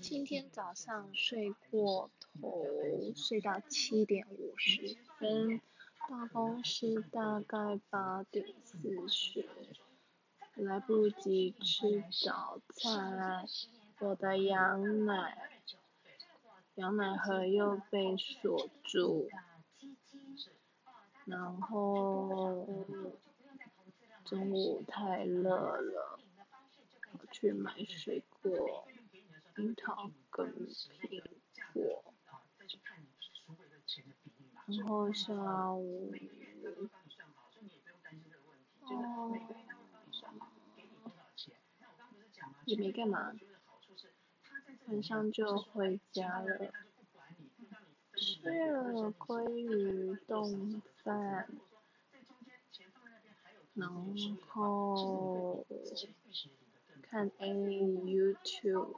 今天早上睡过头，睡到七点五十分，到公司大概八点四十，来不及吃早餐，我的羊奶，羊奶盒又被锁住，然后中午太热了，我去买水果。樱桃跟苹果，然后下午，哦，也没干嘛，晚上就回家了，吃了鲑鱼冻饭，然后看 A YouTube。